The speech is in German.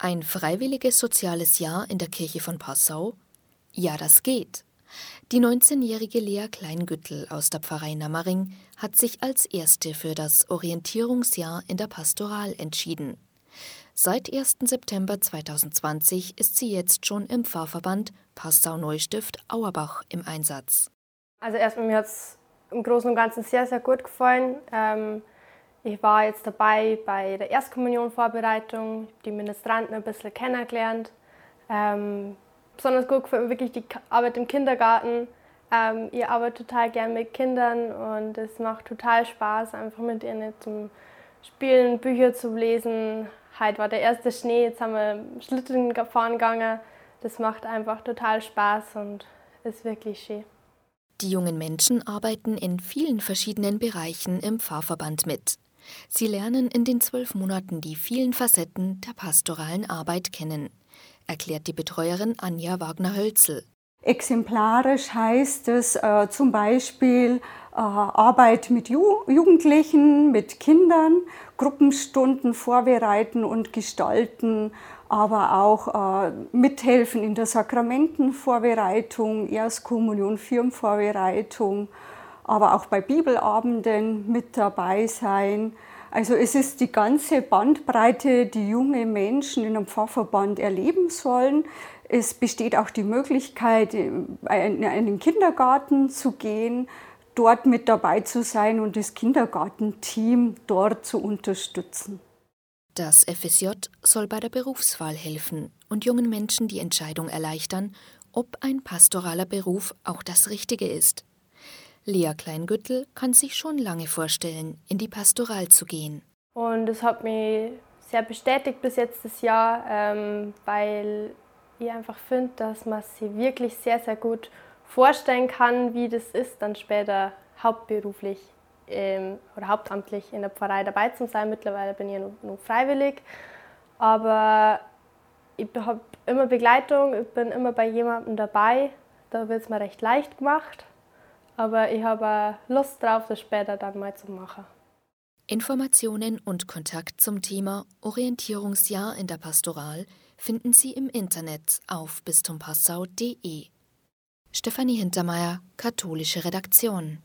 Ein freiwilliges soziales Jahr in der Kirche von Passau? Ja, das geht. Die 19-jährige Lea Kleingüttel aus der Pfarrei Nammering hat sich als erste für das Orientierungsjahr in der Pastoral entschieden. Seit 1. September 2020 ist sie jetzt schon im Pfarrverband Passau-Neustift Auerbach im Einsatz. Also erstmal mir hat es im Großen und Ganzen sehr, sehr gut gefallen. Ähm, ich war jetzt dabei bei der Erstkommunionvorbereitung, die Ministranten ein bisschen kennengelernt. Ähm, besonders gut gefällt mir wirklich die Arbeit im Kindergarten. Ähm, ich arbeite total gern mit Kindern und es macht total Spaß, einfach mit ihnen zum Spielen, Bücher zu lesen. Heute war der erste Schnee, jetzt haben wir Schlitten fahren gegangen. Das macht einfach total Spaß und ist wirklich schön. Die jungen Menschen arbeiten in vielen verschiedenen Bereichen im Pfarrverband mit. Sie lernen in den zwölf Monaten die vielen Facetten der pastoralen Arbeit kennen, erklärt die Betreuerin Anja Wagner-Hölzel. Exemplarisch heißt es äh, zum Beispiel äh, Arbeit mit Ju Jugendlichen, mit Kindern, Gruppenstunden vorbereiten und gestalten, aber auch äh, mithelfen in der Sakramentenvorbereitung, Erstkommunion, Firmenvorbereitung aber auch bei Bibelabenden mit dabei sein. Also es ist die ganze Bandbreite, die junge Menschen in einem Pfarrverband erleben sollen. Es besteht auch die Möglichkeit, in einen Kindergarten zu gehen, dort mit dabei zu sein und das Kindergartenteam dort zu unterstützen. Das FSJ soll bei der Berufswahl helfen und jungen Menschen die Entscheidung erleichtern, ob ein pastoraler Beruf auch das Richtige ist. Lea Kleingüttel kann sich schon lange vorstellen, in die Pastoral zu gehen. Und es hat mich sehr bestätigt bis jetzt das Jahr, ähm, weil ich einfach finde, dass man sich wirklich sehr, sehr gut vorstellen kann, wie das ist, dann später hauptberuflich ähm, oder hauptamtlich in der Pfarrei dabei zu sein. Mittlerweile bin ich nur, nur freiwillig. Aber ich habe immer Begleitung, ich bin immer bei jemandem dabei. Da wird es mir recht leicht gemacht. Aber ich habe Lust drauf, das später dann mal zu machen. Informationen und Kontakt zum Thema Orientierungsjahr in der Pastoral finden Sie im Internet auf bistumpassau.de. Stefanie Hintermeier, katholische Redaktion.